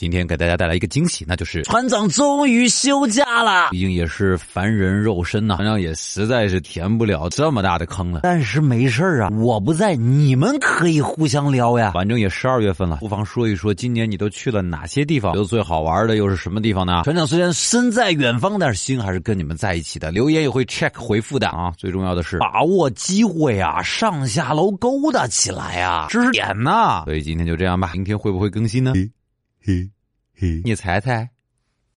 今天给大家带来一个惊喜，那就是船长终于休假了。毕竟也是凡人肉身呐、船长也实在是填不了这么大的坑了。但是没事啊，我不在，你们可以互相聊呀。反正也十二月份了，不妨说一说今年你都去了哪些地方，觉得最好玩的又是什么地方呢？船长虽然身在远方，但是心还是跟你们在一起的。留言也会 check 回复的啊。最重要的是把握机会啊，上下楼勾搭起来啊，知识点呐。所以今天就这样吧，明天会不会更新呢？嘿嘿，你猜猜。